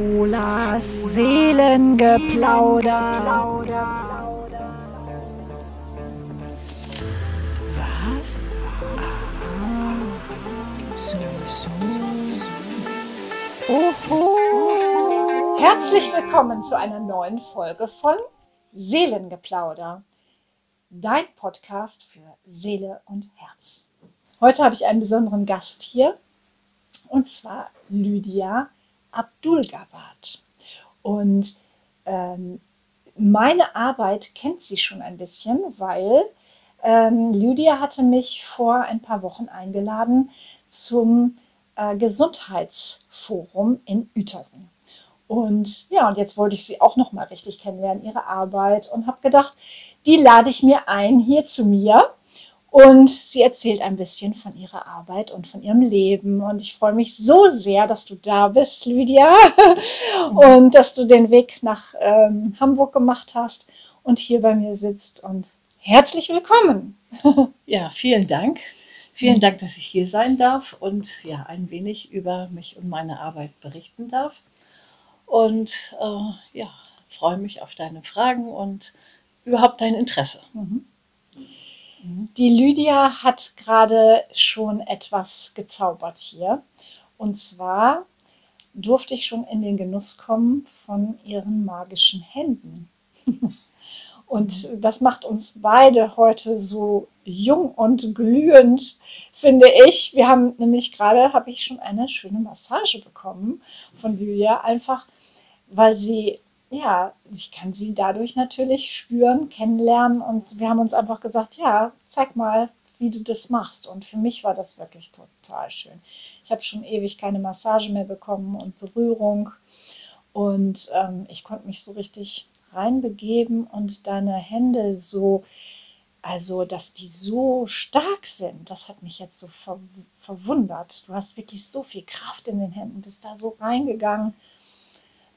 Schulas Seelengeplauder. Was? Aha. So, so. Oho. Herzlich willkommen zu einer neuen Folge von Seelengeplauder, dein Podcast für Seele und Herz. Heute habe ich einen besonderen Gast hier und zwar Lydia Abdulgabad. Und ähm, meine Arbeit kennt sie schon ein bisschen, weil ähm, Lydia hatte mich vor ein paar Wochen eingeladen zum äh, Gesundheitsforum in Uetersen. Und ja, und jetzt wollte ich sie auch noch mal richtig kennenlernen, ihre Arbeit, und habe gedacht, die lade ich mir ein hier zu mir und sie erzählt ein bisschen von ihrer Arbeit und von ihrem Leben. Und ich freue mich so sehr, dass du da bist, Lydia. Und dass du den Weg nach ähm, Hamburg gemacht hast und hier bei mir sitzt. Und herzlich willkommen. Ja, vielen Dank. Vielen Dank, dass ich hier sein darf und ja, ein wenig über mich und meine Arbeit berichten darf. Und äh, ja, freue mich auf deine Fragen und überhaupt dein Interesse. Mhm. Die Lydia hat gerade schon etwas gezaubert hier. Und zwar durfte ich schon in den Genuss kommen von ihren magischen Händen. Und das macht uns beide heute so jung und glühend, finde ich. Wir haben nämlich gerade, habe ich schon eine schöne Massage bekommen von Lydia, einfach weil sie ja, ich kann sie dadurch natürlich spüren, kennenlernen und wir haben uns einfach gesagt, ja, zeig mal, wie du das machst. Und für mich war das wirklich total schön. Ich habe schon ewig keine Massage mehr bekommen und Berührung und ähm, ich konnte mich so richtig reinbegeben und deine Hände so, also dass die so stark sind, das hat mich jetzt so ver verwundert. Du hast wirklich so viel Kraft in den Händen, bist da so reingegangen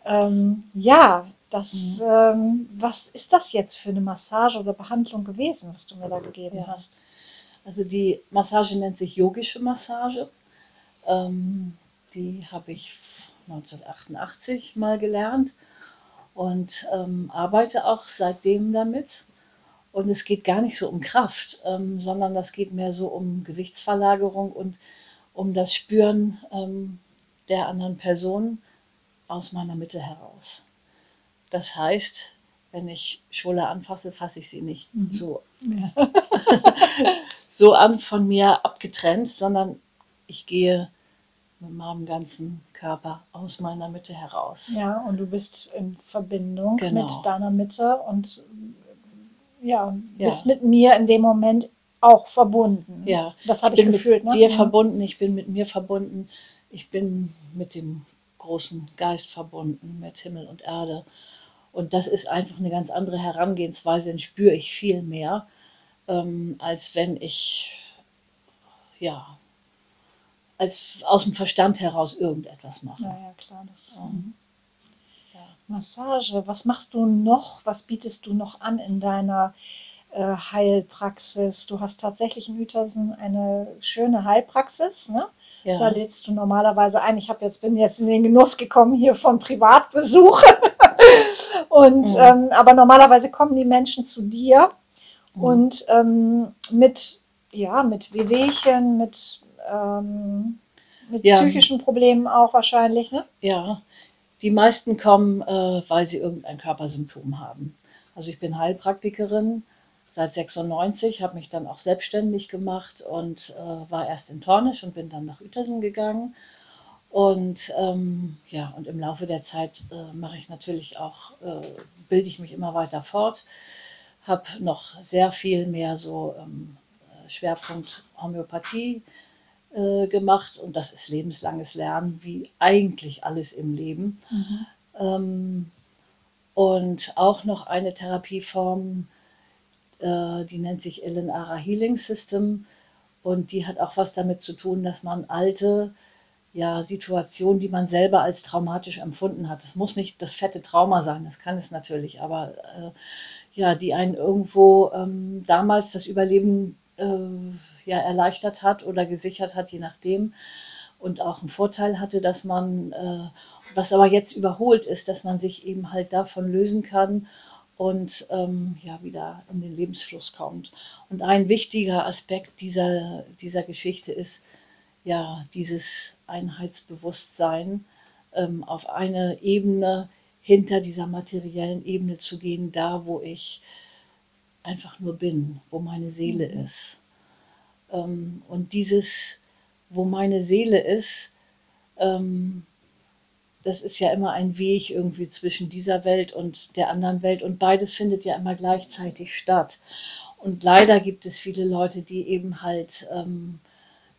ähm, ja, das, mhm. ähm, was ist das jetzt für eine Massage oder Behandlung gewesen, was du mir da gegeben ja. hast? Also die Massage nennt sich yogische Massage. Ähm, die habe ich 1988 mal gelernt und ähm, arbeite auch seitdem damit. Und es geht gar nicht so um Kraft, ähm, sondern das geht mehr so um Gewichtsverlagerung und um das Spüren ähm, der anderen Person aus meiner Mitte heraus. Das heißt, wenn ich Schola anfasse, fasse ich sie nicht mhm. so, ja. so an von mir abgetrennt, sondern ich gehe mit meinem ganzen Körper aus meiner Mitte heraus. Ja, und du bist in Verbindung genau. mit deiner Mitte und ja, ja, bist mit mir in dem Moment auch verbunden. Ja, das habe ich, ich gefühlt. Mit ne? dir ja. verbunden, ich bin mit mir verbunden, ich bin mit dem großen Geist verbunden mit Himmel und Erde. Und das ist einfach eine ganz andere Herangehensweise, den spüre ich viel mehr, ähm, als wenn ich, ja, als aus dem Verstand heraus irgendetwas mache. Ja, ja, klar. Das, mhm. ja. Massage, was machst du noch? Was bietest du noch an in deiner Heilpraxis? Du hast tatsächlich in Uetersen eine schöne Heilpraxis, ne? Ja. Da lädst du normalerweise ein. Ich habe jetzt bin jetzt in den Genuss gekommen hier von Privatbesuchen. und mhm. ähm, aber normalerweise kommen die Menschen zu dir mhm. und ähm, mit ja mit Wehwehchen, mit ähm, mit ja. psychischen Problemen auch wahrscheinlich, ne? Ja, die meisten kommen, äh, weil sie irgendein Körpersymptom haben. Also ich bin Heilpraktikerin seit 96, habe mich dann auch selbstständig gemacht und äh, war erst in Tornisch und bin dann nach Uetersen gegangen. Und ähm, ja, und im Laufe der Zeit äh, mache ich natürlich auch, äh, bilde ich mich immer weiter fort, habe noch sehr viel mehr so ähm, Schwerpunkt Homöopathie äh, gemacht und das ist lebenslanges Lernen, wie eigentlich alles im Leben. Mhm. Ähm, und auch noch eine Therapieform, die nennt sich Ellen Ara Healing System. Und die hat auch was damit zu tun, dass man alte ja, Situationen, die man selber als traumatisch empfunden hat, das muss nicht das fette Trauma sein, das kann es natürlich, aber äh, ja, die einen irgendwo ähm, damals das Überleben äh, ja, erleichtert hat oder gesichert hat, je nachdem und auch einen Vorteil hatte, dass man äh, was aber jetzt überholt ist, dass man sich eben halt davon lösen kann und ähm, ja wieder in den Lebensfluss kommt. Und ein wichtiger Aspekt dieser, dieser Geschichte ist ja dieses Einheitsbewusstsein ähm, auf eine Ebene hinter dieser materiellen Ebene zu gehen, da wo ich einfach nur bin, wo meine Seele mhm. ist. Ähm, und dieses, wo meine Seele ist, ähm, das ist ja immer ein Weg irgendwie zwischen dieser Welt und der anderen Welt und beides findet ja immer gleichzeitig statt. Und leider gibt es viele Leute, die eben halt ähm,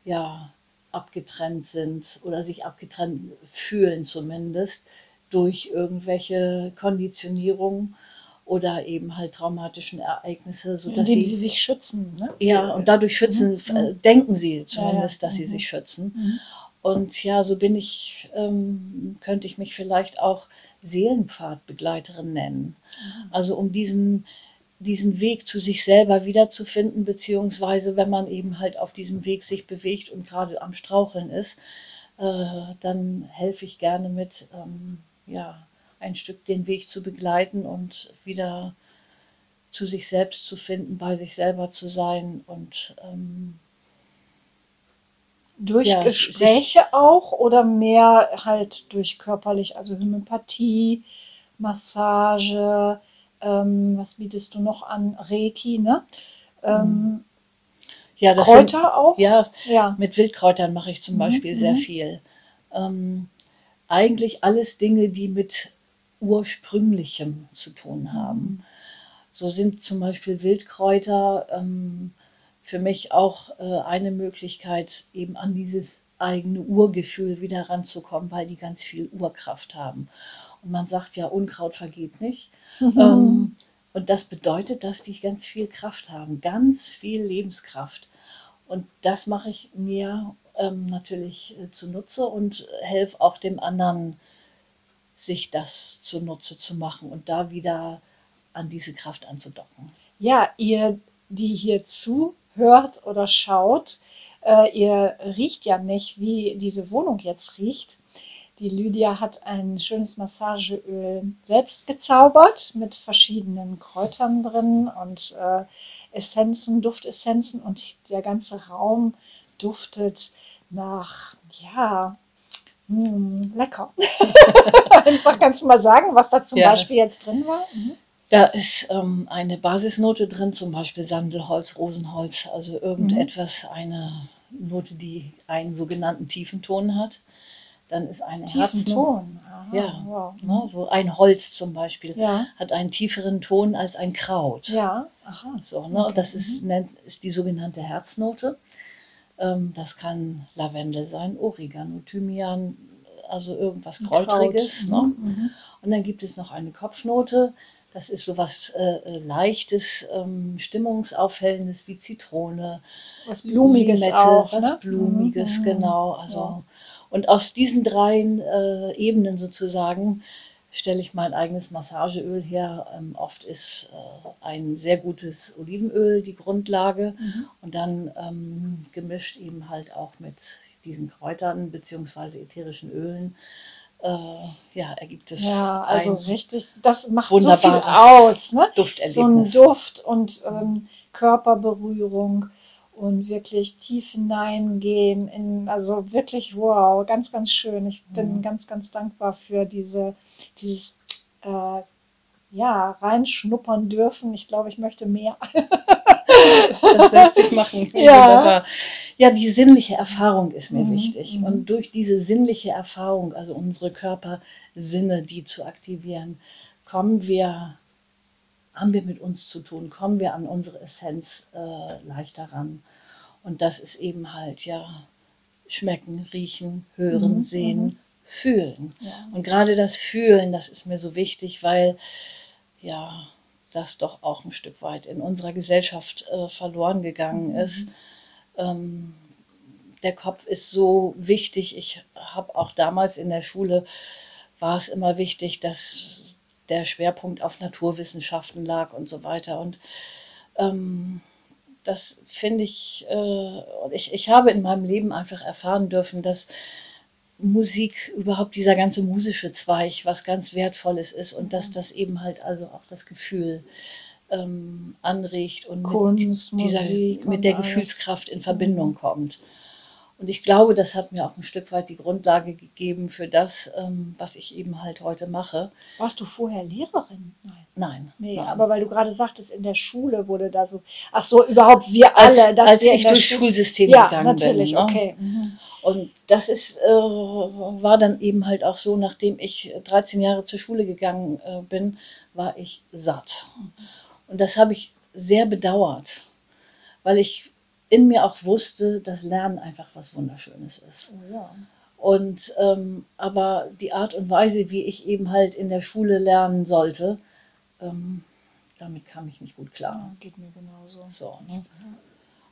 ja abgetrennt sind oder sich abgetrennt fühlen zumindest durch irgendwelche Konditionierungen oder eben halt traumatischen Ereignisse, sodass Indem sie, sie sich schützen. Ne? Ja, und dadurch schützen, mhm. Äh, denken sie zumindest, ja, ja. dass sie mhm. sich schützen. Mhm. Und ja, so bin ich, ähm, könnte ich mich vielleicht auch Seelenpfadbegleiterin nennen. Mhm. Also um diesen, diesen Weg zu sich selber wiederzufinden, beziehungsweise wenn man eben halt auf diesem Weg sich bewegt und gerade am Straucheln ist, äh, dann helfe ich gerne mit, ähm, ja, ein Stück den Weg zu begleiten und wieder zu sich selbst zu finden, bei sich selber zu sein und ähm, durch ja, Gespräche auch oder mehr halt durch körperlich, also Homöopathie, Massage, ähm, was bietest du noch an? Reiki, ne? Ähm, ja, Kräuter sind, auch? Ja, ja, mit Wildkräutern mache ich zum mhm, Beispiel sehr mhm. viel. Ähm, eigentlich alles Dinge, die mit ursprünglichem zu tun haben. Mhm. So sind zum Beispiel Wildkräuter ähm, für mich auch äh, eine Möglichkeit, eben an dieses eigene Urgefühl wieder ranzukommen, weil die ganz viel Urkraft haben. Und man sagt ja, Unkraut vergeht nicht. Mhm. Ähm, und das bedeutet, dass die ganz viel Kraft haben, ganz viel Lebenskraft. Und das mache ich mir ähm, natürlich äh, zunutze und helfe auch dem anderen, sich das zunutze zu machen und da wieder an diese Kraft anzudocken. Ja, ihr, die hier zu hört oder schaut, äh, ihr riecht ja nicht, wie diese Wohnung jetzt riecht. Die Lydia hat ein schönes Massageöl selbst gezaubert mit verschiedenen Kräutern drin und äh, Essenzen, Duftessenzen und der ganze Raum duftet nach, ja, mh, hm, lecker. Einfach kannst du mal sagen, was da zum ja. Beispiel jetzt drin war? Mhm. Da ist ähm, eine Basisnote drin, zum Beispiel Sandelholz, Rosenholz, also irgendetwas, mhm. eine Note, die einen sogenannten Tiefenton hat. Dann ist eine Herzton. Ja, wow. ne, so ein Holz zum Beispiel ja. hat einen tieferen Ton als ein Kraut. Ja, aha. So, ne, okay. Das ist, mhm. nennt, ist die sogenannte Herznote. Ähm, das kann Lavendel sein, Oregano, Thymian, also irgendwas Kräutriges. Ne? Mhm. Und dann gibt es noch eine Kopfnote, das ist so was äh, äh, Leichtes, ähm, Stimmungsaufhellendes wie Zitrone. Was Blumiges Limette, auch. Was ne? Blumiges, mhm. genau. Also, ja. Und aus diesen drei äh, Ebenen sozusagen stelle ich mein eigenes Massageöl her. Ähm, oft ist äh, ein sehr gutes Olivenöl die Grundlage mhm. und dann ähm, gemischt eben halt auch mit diesen Kräutern bzw. ätherischen Ölen äh, ja, ergibt es. Ja, also richtig, das macht so viel aus. Ne? Dufterlebnis. So ein Duft und ähm, Körperberührung und wirklich tief hineingehen. In, also wirklich wow, ganz, ganz schön. Ich bin mhm. ganz, ganz dankbar für diese, dieses äh, ja, reinschnuppern dürfen. Ich glaube, ich möchte mehr. das lässt sich machen. Ja. Ja, die sinnliche Erfahrung ist mir mhm. wichtig. Mhm. Und durch diese sinnliche Erfahrung, also unsere Körpersinne, die zu aktivieren, kommen wir, haben wir mit uns zu tun, kommen wir an unsere Essenz äh, leichter ran. Und das ist eben halt, ja, schmecken, riechen, hören, mhm. sehen, mhm. fühlen. Ja. Und gerade das Fühlen, das ist mir so wichtig, weil, ja, das doch auch ein Stück weit in unserer Gesellschaft äh, verloren gegangen mhm. ist. Ähm, der Kopf ist so wichtig. Ich habe auch damals in der Schule, war es immer wichtig, dass der Schwerpunkt auf Naturwissenschaften lag und so weiter. Und ähm, das finde ich, äh, ich, ich habe in meinem Leben einfach erfahren dürfen, dass Musik, überhaupt dieser ganze musische Zweig, was ganz Wertvolles ist und dass das eben halt also auch das Gefühl ähm, anregt und Kunst, mit, dieser, Musik mit der alles. Gefühlskraft in Verbindung kommt. Und ich glaube, das hat mir auch ein Stück weit die Grundlage gegeben für das, ähm, was ich eben halt heute mache. Warst du vorher Lehrerin? Nein. Nein. Nee, nein. aber weil du gerade sagtest, in der Schule wurde da so. Ach so, überhaupt wir als, alle, dass als wir ich durchs. Schulsystem Ja, gegangen natürlich, bin. ne? okay. Mhm. Und das ist, äh, war dann eben halt auch so, nachdem ich 13 Jahre zur Schule gegangen äh, bin, war ich satt. Und das habe ich sehr bedauert, weil ich in mir auch wusste, dass Lernen einfach was Wunderschönes ist. Oh, ja. Und ähm, aber die Art und Weise, wie ich eben halt in der Schule lernen sollte, ähm, damit kam ich nicht gut klar. ja, geht mir genauso. So, ne?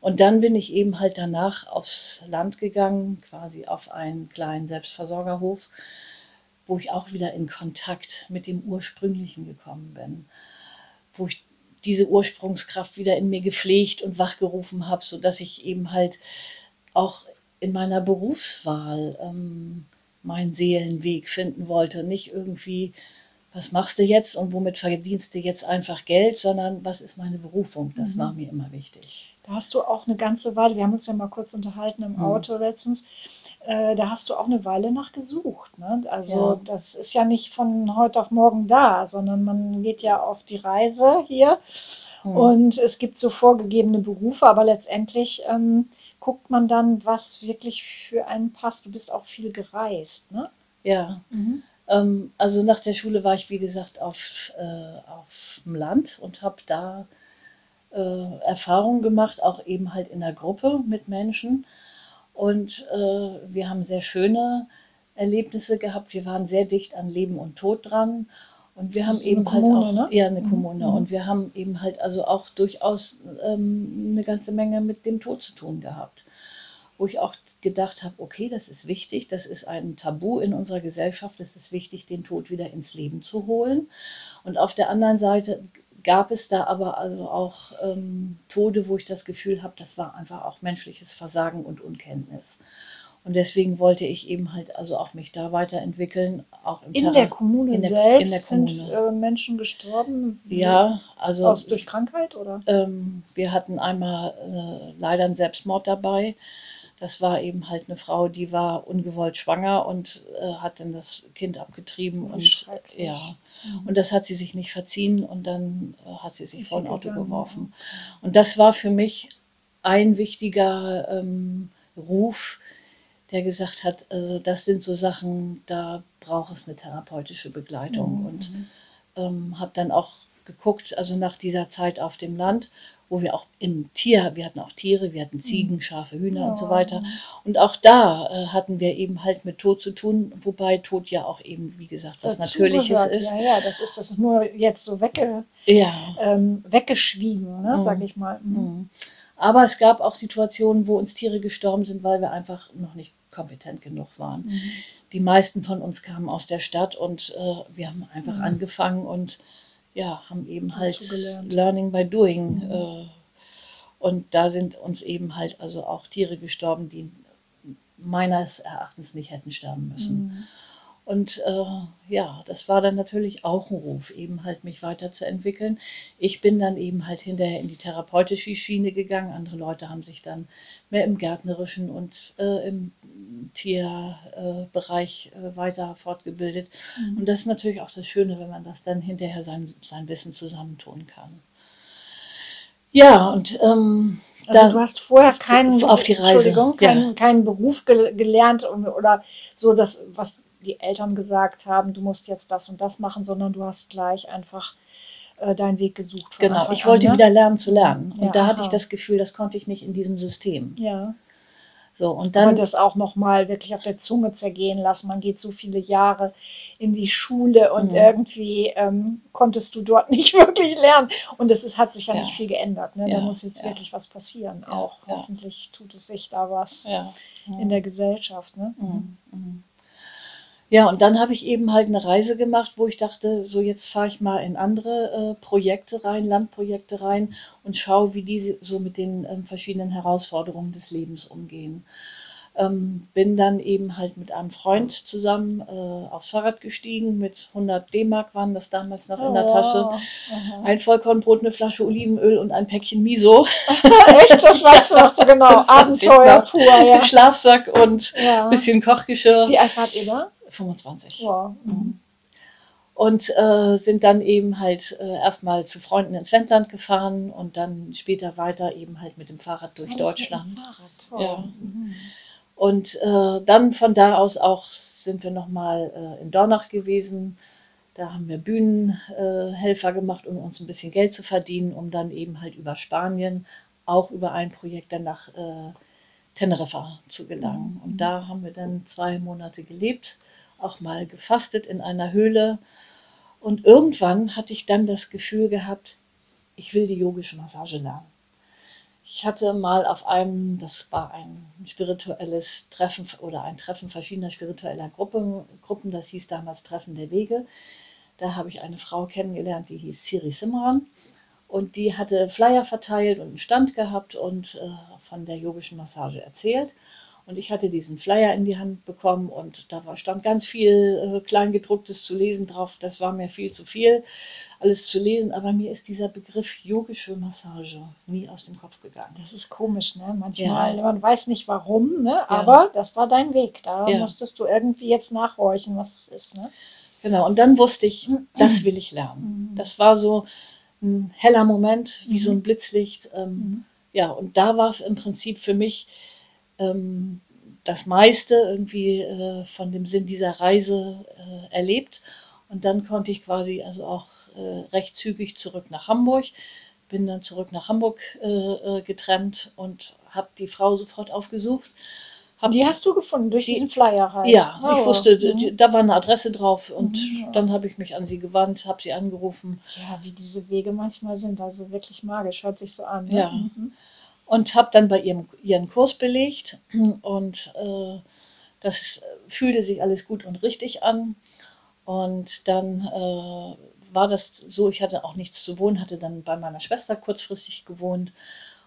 Und dann bin ich eben halt danach aufs Land gegangen, quasi auf einen kleinen Selbstversorgerhof, wo ich auch wieder in Kontakt mit dem Ursprünglichen gekommen bin, wo ich diese Ursprungskraft wieder in mir gepflegt und wachgerufen habe, sodass ich eben halt auch in meiner Berufswahl ähm, meinen Seelenweg finden wollte. Nicht irgendwie, was machst du jetzt und womit verdienst du jetzt einfach Geld, sondern was ist meine Berufung? Das Mhm. war mir immer wichtig. Da hast du auch eine ganze Weile, wir haben uns ja mal kurz unterhalten im Mhm. Auto letztens, äh, da hast du auch eine Weile nach gesucht. Ne? Also Ja. das ist ja nicht von heute auf morgen da, sondern man geht ja auf die Reise hier Hm. und es gibt so vorgegebene Berufe, aber letztendlich ähm, guckt man dann, was wirklich für einen passt. Du bist auch viel gereist, ne? Ja, ähm, also nach der Schule war ich, wie gesagt, auf, äh, auf dem Land und habe da äh, Erfahrungen gemacht, auch eben halt in der Gruppe mit Menschen. Und äh, wir haben sehr schöne Erlebnisse gehabt. Wir waren sehr dicht an Leben und Tod dran. Und wir haben eben halt Kommune, auch, ne? ja, eine Mhm, Kommune. mhm. Und wir haben eben halt also auch durchaus ähm, eine ganze Menge mit dem Tod zu tun gehabt. Wo ich auch gedacht habe, okay, das ist wichtig, das ist ein Tabu in unserer Gesellschaft, es ist wichtig, den Tod wieder ins Leben zu holen. Und auf der anderen Seite gab es da aber also auch ähm, Tode, wo ich das Gefühl habe, das war einfach auch menschliches Versagen und Unkenntnis. Und deswegen wollte ich eben halt also auch mich da weiterentwickeln, auch im In der Kommune in der- selbst in der sind Kommune. äh, Menschen gestorben? Ja, also Aus, durch Krankheit oder? ähm, wir hatten einmal äh, leider einen Selbstmord dabei. Das war eben halt eine Frau, die war ungewollt schwanger und äh, hat dann das Kind abgetrieben. Wie und ja, Mhm. und das hat sie sich nicht verziehen und dann äh, hat sie sich Ist vor ein Auto gegangen, geworfen. Und das war für mich ein wichtiger ähm, Ruf, der gesagt hat, also das sind so Sachen, da braucht es eine therapeutische Begleitung. Mhm. Und ähm, habe dann auch geguckt, also nach dieser Zeit auf dem Land, wo wir auch im Tier, wir hatten auch Tiere, wir hatten Ziegen, Schafe, Hühner und so Ja. weiter. Und auch da äh, hatten wir eben halt mit Tod zu tun, wobei Tod ja auch eben, wie gesagt, was Dazu Natürliches gehört. ist. Ja, ja, das ist, das ist nur jetzt so wegge, Ja. ähm, weggeschwiegen, ne, Mhm. sag ich mal. Mhm. Mhm. Aber es gab auch Situationen, wo uns Tiere gestorben sind, weil wir einfach noch nicht kompetent genug waren. Mhm. Die meisten von uns kamen aus der Stadt und äh, wir haben einfach Mhm. angefangen und ja, haben eben halt. Learning by Doing. Mhm. Äh, und da sind uns eben halt also auch Tiere gestorben, die meines Erachtens nicht hätten sterben müssen. Und äh, ja, das war dann natürlich auch ein Ruf, eben halt mich weiterzuentwickeln. Ich bin dann eben halt hinterher in die therapeutische Schiene gegangen. Andere Leute haben sich dann mehr im gärtnerischen und äh, im Tierbereich äh, weiter fortgebildet. Mhm. Und das ist natürlich auch das Schöne, wenn man das dann hinterher sein, sein Wissen zusammentun kann. Ja, und ähm, Also du hast vorher keinen, auf die Reise, Entschuldigung, ja. keinen, keinen Beruf gel gelernt oder so das, was die Eltern gesagt haben, du musst jetzt das und das machen, sondern du hast gleich einfach äh, deinen Weg gesucht. genau, Anfang ich wollte an, ne? wieder lernen zu lernen. Und Ja, da hatte aha. ich das Gefühl, das konnte ich nicht in diesem System. Ja. So, und Dann dann das auch nochmal wirklich auf der Zunge zergehen lassen. Man geht so viele Jahre in die Schule und Mhm. irgendwie ähm, konntest du dort nicht wirklich lernen. Und es ist, hat sich ja, Ja. nicht viel geändert. Ne? Ja, Da muss jetzt ja. wirklich was passieren. Auch hoffentlich tut es sich da was in der Gesellschaft. Ne? Mhm. Mhm. Ja, und dann habe ich eben halt eine Reise gemacht, wo ich dachte, so jetzt fahre ich mal in andere äh, Projekte rein, Landprojekte rein und schaue, wie die so mit den ähm, verschiedenen Herausforderungen des Lebens umgehen. Ähm, bin dann eben halt mit einem Freund zusammen äh, aufs Fahrrad gestiegen. Mit 100 D-Mark waren das damals noch in der Tasche. Oh, aha. Ein Vollkornbrot, eine Flasche Olivenöl und ein Päckchen Miso. Echt, das weißt du noch so genau. Abenteuer pur, ja. Schlafsack und ja. ein bisschen Kochgeschirr. Wie alt wart ihr da? 25. Wow. Mhm. Und äh, sind dann eben halt äh, erstmal zu Freunden ins Wendland gefahren und dann später weiter eben halt mit dem Fahrrad durch dem Deutschland. Fahrrad, toll. Ja. Mhm. Und äh, dann von da aus auch sind wir nochmal äh, in Dornach gewesen. Da haben wir Bühnenhelfer Helfer gemacht, um uns ein bisschen Geld zu verdienen, um dann eben halt über Spanien, auch über ein Projekt dann nach äh, Teneriffa zu gelangen. Und da haben wir dann zwei Monate gelebt, auch mal gefastet in einer Höhle. Und irgendwann hatte ich dann das Gefühl gehabt, ich will die yogische Massage lernen. Ich hatte mal auf einem, das war ein spirituelles Treffen oder ein Treffen verschiedener spiritueller Gruppen, Gruppen das hieß damals Treffen der Wege. Da habe ich eine Frau kennengelernt, die hieß Siri Simran. Und die hatte Flyer verteilt und einen Stand gehabt und äh, von der yogischen Massage erzählt. Und ich hatte diesen Flyer in die Hand bekommen und da war, stand ganz viel äh, Kleingedrucktes zu lesen drauf. Das war mir viel zu viel, alles zu lesen. Aber mir ist dieser Begriff yogische Massage nie aus dem Kopf gegangen. Das ist komisch, ne? Manchmal, Ja. man weiß nicht warum, ne? aber das war dein Weg. Da Ja. musstest du irgendwie jetzt nachhorchen, was es ist. Ne? Genau, und dann wusste ich, das will ich lernen. Mhm. Das war so ein heller Moment, wie so ein Blitzlicht. Ähm, Mhm. Ja, und da war im Prinzip für mich ähm, das meiste irgendwie äh, von dem Sinn dieser Reise äh, erlebt. Und dann konnte ich quasi also auch äh, recht zügig zurück nach Hamburg. Bin dann zurück nach Hamburg äh, äh, getrennt und habe die Frau sofort aufgesucht. Hab Die hast du gefunden durch Die- diesen Flyer halt. ja, Oh, ich wusste, mhm. da war eine Adresse drauf und Mhm. dann habe ich mich an sie gewandt, habe sie angerufen Ja, wie diese Wege manchmal sind, also wirklich magisch, hört sich so an. Ne? Ja. Mhm. Und habe dann bei ihrem ihren Kurs belegt. Und äh, das fühlte sich alles gut und richtig an. Und dann äh, war das so, ich hatte auch nichts zu wohnen, hatte dann bei meiner Schwester kurzfristig gewohnt.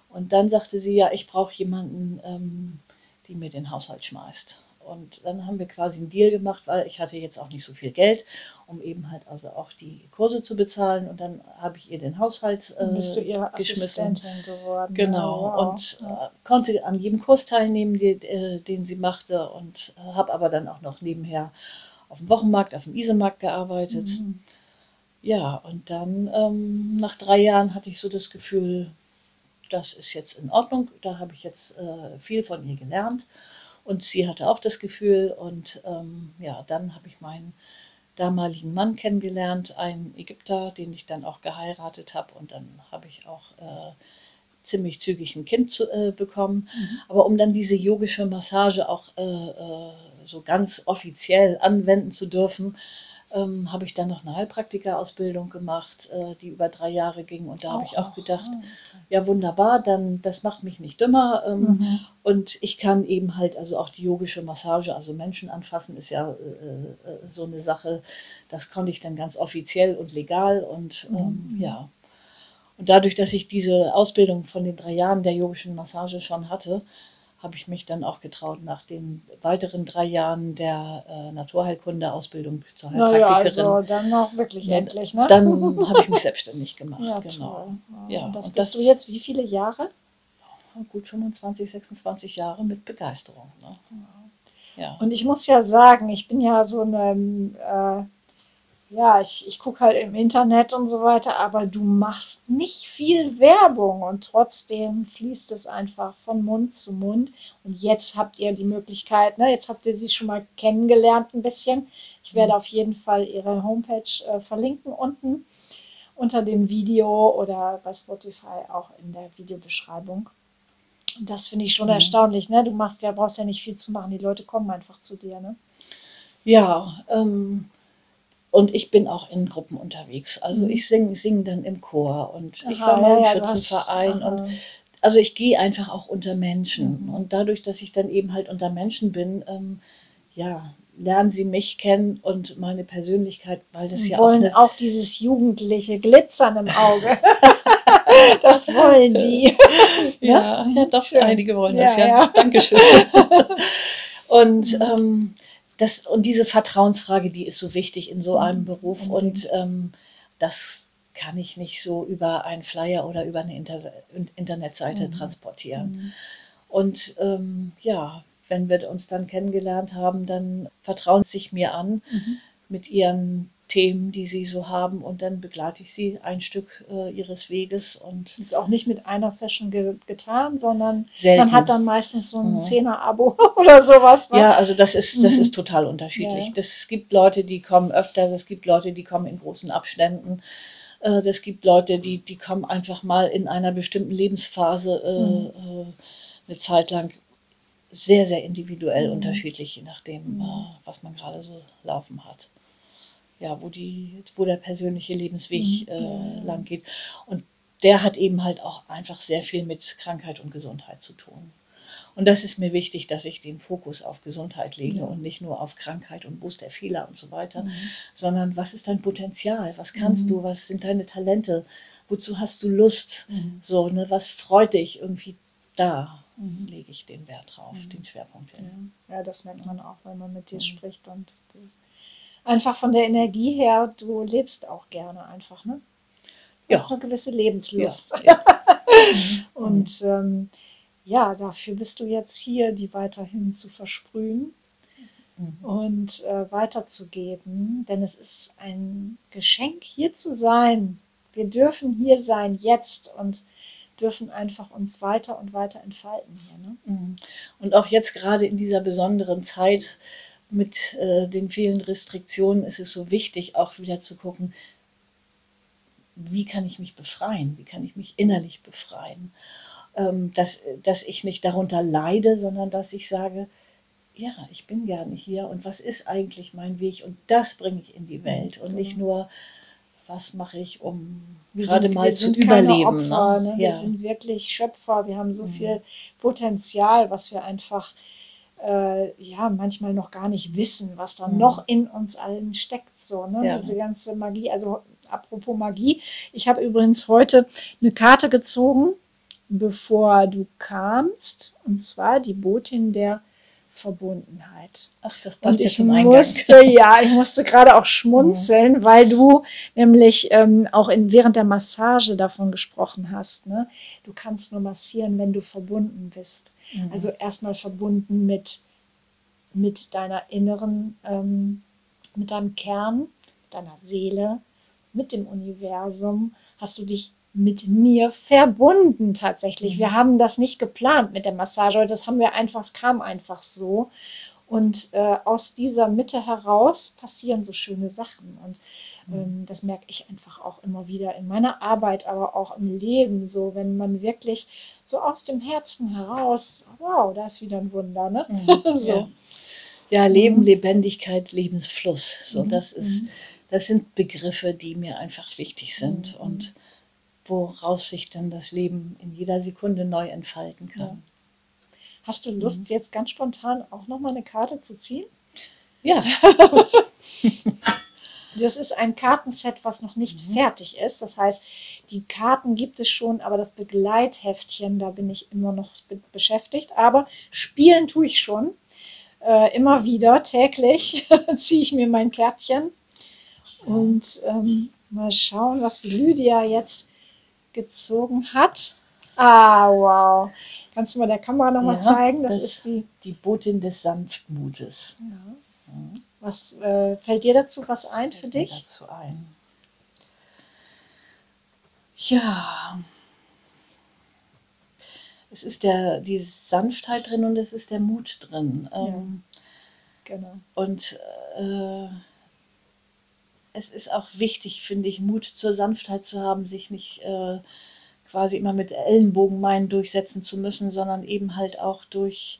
Und dann sagte sie, ja, ich brauche jemanden, ähm, die mir den Haushalt schmeißt. Und dann haben wir quasi einen Deal gemacht, weil ich hatte jetzt auch nicht so viel Geld, um eben halt also auch die Kurse zu bezahlen. Und dann habe ich ihr den Haushalt äh, bist du ihre geschmissen. Assistentin geworden. Genau, wow. und äh, konnte an jedem Kurs teilnehmen, die, äh, den sie machte und äh, habe aber dann auch noch nebenher auf dem Wochenmarkt, auf dem Isemarkt gearbeitet. Mhm. Ja, und dann ähm, nach drei Jahren hatte ich so das Gefühl, das ist jetzt in Ordnung, da habe ich jetzt äh, viel von ihr gelernt und sie hatte auch das Gefühl und ähm, ja, dann habe ich meinen damaligen Mann kennengelernt, einen Ägypter, den ich dann auch geheiratet habe und dann habe ich auch äh, ziemlich zügig ein Kind zu, äh, bekommen. Mhm. Aber um dann diese yogische Massage auch äh, äh, so ganz offiziell anwenden zu dürfen, ähm, habe ich dann noch eine Heilpraktikerausbildung gemacht, äh, die über drei Jahre ging. Und da habe ich auch Ach, gedacht, ah, ja wunderbar, dann das macht mich nicht dümmer. Ähm, Mhm. Und ich kann eben halt also auch die yogische Massage, also Menschen anfassen, ist ja äh, äh, so eine Sache, das konnte ich dann ganz offiziell und legal und ähm, Mhm. ja. Und dadurch, dass ich diese Ausbildung von den drei Jahren der yogischen Massage schon hatte, habe ich mich dann auch getraut, nach den weiteren drei Jahren der äh, Naturheilkunde-Ausbildung zur Naja, Heilpraktikerin, also dann noch wirklich Ja, endlich, ne? dann habe ich mich selbstständig gemacht. ja, genau. Ja, und das bist das- du jetzt wie viele Jahre? Gut 25, 26 Jahre mit Begeisterung. Ne? Ja. Und ich muss ja sagen, ich bin ja so eine, äh, ja, ich, ich gucke halt im Internet und so weiter, aber du machst nicht viel Werbung und trotzdem fließt es einfach von Mund zu Mund. Und jetzt habt ihr die Möglichkeit, ne, jetzt habt ihr sie schon mal kennengelernt ein bisschen. Ich werde Mhm. auf jeden Fall ihre Homepage äh, verlinken unten unter dem Video oder bei Spotify auch in der Videobeschreibung. Und das finde ich schon Mhm. erstaunlich, ne? Du machst ja, brauchst ja nicht viel zu machen, die Leute kommen einfach zu dir, ne? Ja, ähm, und ich bin auch in Gruppen unterwegs. Also Mhm. ich singe sing dann im Chor und ich war mal im ja, ja, Schützenverein aha. und also ich gehe einfach auch unter Menschen. Mhm. Und dadurch, dass ich dann eben halt unter Menschen bin, ähm, ja, lernen sie mich kennen und meine Persönlichkeit, weil das Und ja auch wollen eine, auch dieses jugendliche Glitzern im Auge. das wollen die. Ja, ja doch, Schön. einige wollen Ja, das, ja. ja. Dankeschön. und, ähm, das, und diese Vertrauensfrage, die ist so wichtig in so einem Beruf. Und ähm, das kann ich nicht so über einen Flyer oder über eine Inter Internetseite Mhm. transportieren. Und ähm, ja, wenn wir uns dann kennengelernt haben, dann vertrauen sie sich mir an Mhm. mit ihren Themen, die sie so haben. Und dann begleite ich sie ein Stück äh, ihres Weges und Das ist auch nicht mit einer Session ge getan, sondern selten. man hat dann meistens so ein Mhm. Zehner-Abo oder sowas. Ne? Ja, also das ist, das Mhm. ist total unterschiedlich. Ja. Das gibt Leute, die kommen öfter, es gibt Leute, die kommen in großen Abständen. Äh, Das gibt Leute, die, die kommen einfach mal in einer bestimmten Lebensphase äh, Mhm. äh, eine Zeit lang sehr, sehr individuell Mhm. unterschiedlich, je nachdem, Mhm. äh, was man gerade so laufen hat. Ja, wo, die, wo der persönliche Lebensweg Mhm. äh, lang geht. Und der hat eben halt auch einfach sehr viel mit Krankheit und Gesundheit zu tun. Und das ist mir wichtig, dass ich den Fokus auf Gesundheit lege Ja. und nicht nur auf Krankheit und wo ist der Fehler und so weiter, Mhm. sondern was ist dein Potenzial, was kannst Mhm. du, was sind deine Talente, wozu hast du Lust, Mhm. so, ne, was freut dich irgendwie da Mhm. lege ich den Wert drauf, Mhm. den Schwerpunkt hin. Ja. das merkt man auch, wenn man mit dir spricht. Und das einfach von der Energie her, du lebst auch gerne einfach, ne? Du Ja. hast eine gewisse Lebenslust. Ja, Mhm. Und ähm, ja, dafür bist du jetzt hier, die weiterhin zu versprühen Mhm. und äh, weiterzugeben, denn es ist ein Geschenk, hier zu sein. Wir dürfen hier sein jetzt und dürfen einfach uns weiter und weiter entfalten hier. Ne? Mhm. Und auch jetzt gerade in dieser besonderen Zeit mit äh, den vielen Restriktionen ist es so wichtig, auch wieder zu gucken, wie kann ich mich befreien, wie kann ich mich innerlich befreien, ähm, dass, dass ich nicht darunter leide, sondern dass ich sage, ja, ich bin gerne hier und was ist eigentlich mein Weg und das bringe ich in die Welt und nicht nur, was mache ich, um Wir gerade sind, mal zu überleben. Opfer, ne? ne? Wir Ja. sind wirklich Schöpfer. Wir haben so Mhm. viel Potenzial, was wir einfach äh, ja manchmal noch gar nicht wissen, was da Mhm. noch in uns allen steckt. So, ne? Ja. Diese ganze Magie. Also apropos Magie, ich habe übrigens heute eine Karte gezogen, bevor du kamst, und zwar die Botin der Verbundenheit. Ach, das passt ja ich zum Eingang. musste, ja, ich musste gerade auch schmunzeln, weil du nämlich ähm, auch in, während der Massage davon gesprochen hast. Ne? Du kannst nur massieren, wenn du verbunden bist. Mhm. Also erstmal verbunden mit, mit deiner inneren, ähm, mit deinem Kern, deiner Seele, mit dem Universum. Hast du dich mit mir verbunden tatsächlich. Mhm. Wir haben das nicht geplant mit der Massage, das haben wir einfach, es kam einfach so. Und äh, aus dieser Mitte heraus passieren so schöne Sachen. Und ähm, das merke ich einfach auch immer wieder in meiner Arbeit, aber auch im Leben. So, wenn man wirklich so aus dem Herzen heraus, wow, da ist wieder ein Wunder, ne? Mhm, So. ja. ja, Leben, Mhm. Lebendigkeit, Lebensfluss. So, Mhm, das ist, mhm. das sind Begriffe, die mir einfach wichtig sind Mhm. und woraus sich dann das Leben in jeder Sekunde neu entfalten kann. Hast du Lust, Mhm. jetzt ganz spontan auch nochmal eine Karte zu ziehen? Ja, Das ist ein Kartenset, was noch nicht Mhm. fertig ist. Das heißt, die Karten gibt es schon, aber das Begleitheftchen, da bin ich immer noch be beschäftigt. Aber spielen tue ich schon. Äh, immer wieder, täglich ziehe ich mir mein Kärtchen. Und ähm, mal schauen, was die Lydia jetzt gezogen hat. Ah, wow. Kannst du mal der Kamera nochmal Ja, zeigen? Das, das- ist die. die Botin des Sanftmutes. Ja. Mhm. Was äh, fällt dir dazu was ein für Fällt mir dich? Dazu ein. Ja. Es ist der, die Sanftheit drin und es ist der Mut drin. Ähm, Genau. Und äh, es ist auch wichtig, finde ich, Mut zur Sanftheit zu haben, sich nicht äh, quasi immer mit Ellenbogen meinen durchsetzen zu müssen, sondern eben halt auch durch,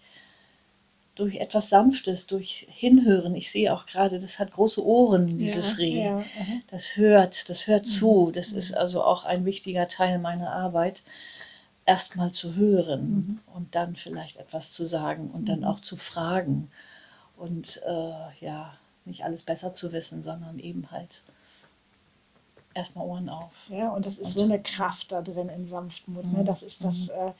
durch etwas Sanftes, durch Hinhören. Ich sehe auch gerade, das hat große Ohren, dieses ja, Reh. Ja. Das hört, das hört Mhm. zu. Das Mhm. ist also auch ein wichtiger Teil meiner Arbeit, erstmal zu hören Mhm. und dann vielleicht etwas zu sagen und dann Mhm. auch zu fragen. Und äh, ja, nicht alles besser zu wissen, sondern eben halt erstmal Ohren auf. Ja, und das ist Und- so eine Kraft da drin in Sanftmut. Ne? Mhm. Das ist das, äh,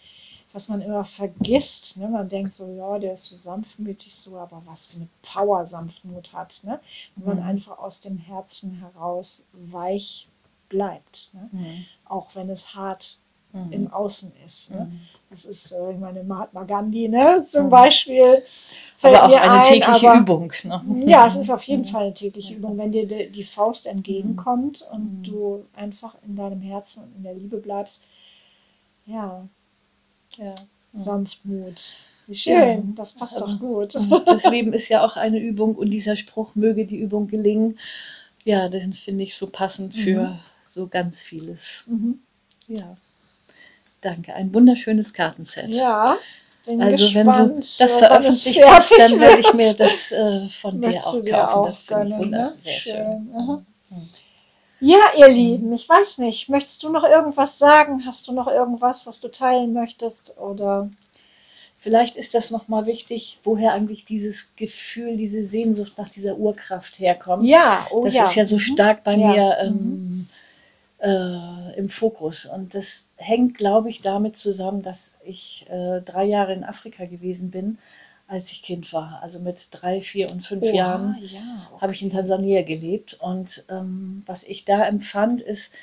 was man immer vergisst. Ne? Man denkt so, ja, der ist so sanftmütig so, aber was für eine Power Sanftmut hat. Ne? Wenn man Mhm. einfach aus dem Herzen heraus weich bleibt. Ne? Mhm. Auch wenn es hart Mhm. im Außen ist. Ne? Das ist, äh, ich meine, Mahatma Gandhi ne? zum Mhm. Beispiel. fällt Aber auch eine ein, tägliche aber- Übung. Ne? ja, es ist auf jeden Mhm. Fall eine tägliche Ja. Übung, wenn dir die, die Faust entgegenkommt und Mhm. du einfach in deinem Herzen und in der Liebe bleibst. Ja, Ja. Sanftmut. Wie schön, das passt doch gut. Das Leben ist ja auch eine Übung und dieser Spruch, möge die Übung gelingen, ja, den finde ich so passend für Mhm. so ganz vieles. Mhm. Ja. Danke, ein wunderschönes Kartenset. Ja, bin Also wenn gespannt, du das veröffentlicht hast, dann werde ich mir das äh, von dir auch du kaufen. dir auch das finde ich ne? sehr Schön, schön. Mhm. Ja, ihr Lieben, ich weiß nicht, möchtest du noch irgendwas sagen? Hast du noch irgendwas, was du teilen möchtest? Oder Vielleicht ist das nochmal wichtig, woher eigentlich dieses Gefühl, diese Sehnsucht nach dieser Urkraft herkommt. ja, oh das ja. ist ja so Mhm. stark bei Ja. mir ähm, äh, im Fokus. Und das hängt, glaube ich, damit zusammen, dass ich äh, drei Jahre in Afrika gewesen bin, als ich Kind war. Also mit drei, vier und fünf Oha, Jahren ja, habe ich in Tansania gelebt. Und ähm, was ich da empfand, ist,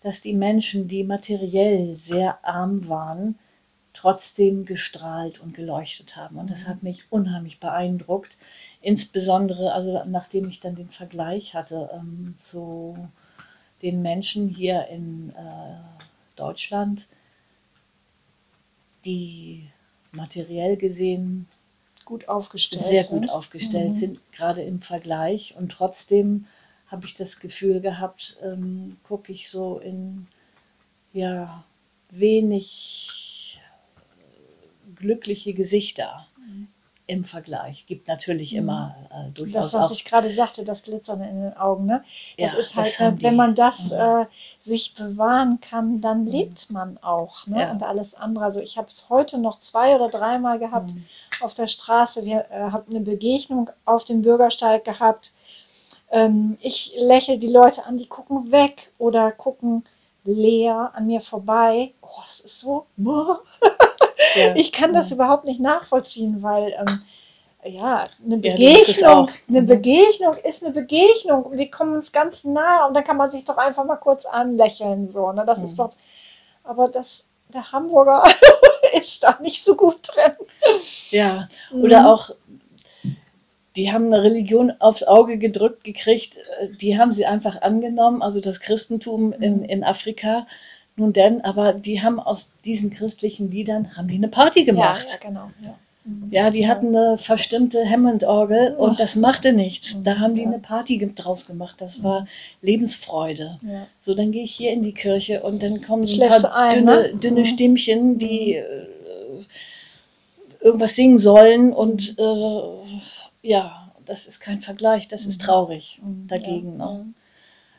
dass die Menschen, die materiell sehr arm waren, trotzdem gestrahlt und geleuchtet haben. Und das hat mich unheimlich beeindruckt. Insbesondere, also nachdem ich dann den Vergleich hatte ähm, zu den Menschen hier in äh, Deutschland, die materiell gesehen gut aufgestellt sehr sind. gut aufgestellt Mhm. sind, gerade im Vergleich. Und trotzdem habe ich das Gefühl gehabt, ähm, gucke ich so in ja wenig äh, glückliche Gesichter im Vergleich. Gibt natürlich Mhm. immer äh, durchaus Das, was auch. ich gerade sagte, das Glitzern in den Augen, ne? Das Ja, ist halt, das ne, wenn man das Mhm. äh, sich bewahren kann, dann lebt man auch, ne? Ja. Und alles andere. Also ich habe es heute noch zwei oder dreimal gehabt Mhm. auf der Straße. Wir äh, haben eine Begegnung auf dem Bürgersteig gehabt. Ähm, ich lächle die Leute an, die gucken weg oder gucken leer an mir vorbei. Oh, es ist so. Ja. Ich kann das Ja. überhaupt nicht nachvollziehen, weil ähm, ja, eine Begegnung, eine Mhm. Begegnung ist eine Begegnung und wir kommen uns ganz nah und dann kann man sich doch einfach mal kurz anlächeln so, ne? Das ist Mhm. doch aber das der Hamburger ist da nicht so gut drin. ja. Mhm. Oder auch, die haben eine Religion aufs Auge gedrückt gekriegt, äh, die haben sie einfach angenommen, also das Christentum in, Mhm. in Afrika. Nun denn, aber die haben aus diesen christlichen Liedern, haben die eine Party gemacht. Ja, ja, genau. Ja. Mhm. Ja, die hatten eine verstimmte Hammond-Orgel und das machte nichts. Da haben die eine Party draus gemacht. Das war Lebensfreude. So, dann gehe ich hier in die Kirche und dann kommen so ein paar ein, dünne, ne? dünne Mhm. Stimmchen, die äh, irgendwas singen sollen und äh, ja, das ist kein Vergleich, das ist Mhm. traurig Mhm. dagegen. Ne?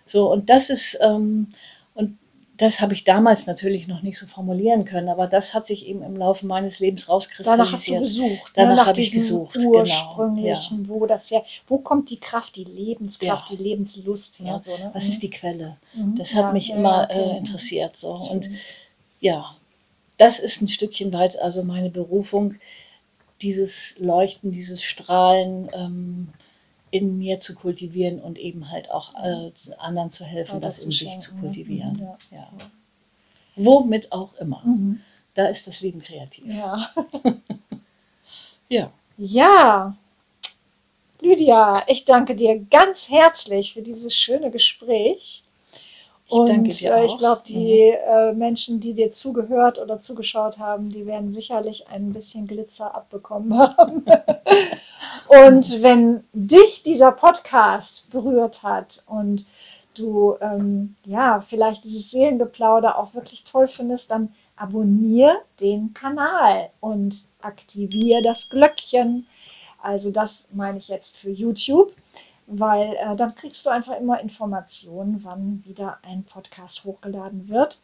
So, und das ist, ähm, und das habe ich damals natürlich noch nicht so formulieren können, aber das hat sich eben im Laufe meines Lebens rauskristallisiert. Danach hast du gesucht, Danach ne, habe ich gesucht, genau, ursprünglichen, wo das her, wo kommt die Kraft, die Lebenskraft, Ja. die Lebenslust her? Ja, So, ne? Was ist die Quelle? Mhm. Das hat Ja, mich ja, immer okay. äh, interessiert. So. Und Schön. ja, das ist ein Stückchen weit, also meine Berufung, dieses Leuchten, dieses Strahlen ähm, in mir zu kultivieren und eben halt auch äh, anderen zu helfen, das in sich zu ne? kultivieren. Ja. Ja. Womit auch immer. Mhm. Da ist das Leben kreativ. Ja. Ja. Ja, Lydia, ich danke dir ganz herzlich für dieses schöne Gespräch. Ich Und danke dir äh, ich glaube, die äh, Menschen, die dir zugehört oder zugeschaut haben, die werden sicherlich ein bisschen Glitzer abbekommen haben. und wenn dich dieser Podcast berührt hat und du ähm, ja vielleicht dieses Seelengeplauder auch wirklich toll findest, dann abonniere den Kanal und aktiviere das Glöckchen. Also das meine ich jetzt für YouTube, weil äh, dann kriegst du einfach immer Informationen, wann wieder ein Podcast hochgeladen wird.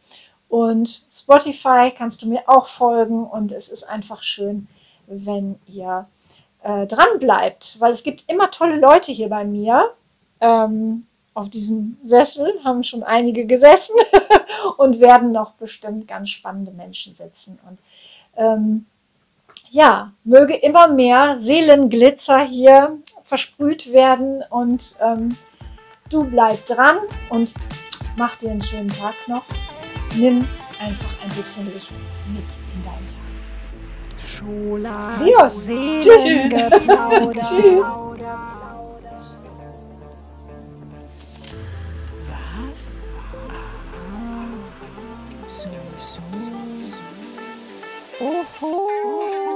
Und Spotify kannst du mir auch folgen und es ist einfach schön, wenn ihr äh, dran bleibt, weil es gibt immer tolle Leute hier bei mir. Ähm, auf diesem Sessel haben schon einige gesessen und werden noch bestimmt ganz spannende Menschen sitzen. Und ähm, ja, möge immer mehr Seelenglitzer hier versprüht werden und ähm, du bleib dran und mach dir einen schönen Tag noch. Nimm einfach ein bisschen Licht mit in deinen Tag. Scholas Leon. Seelengeplauder. Was? Aha. So, so. Oho.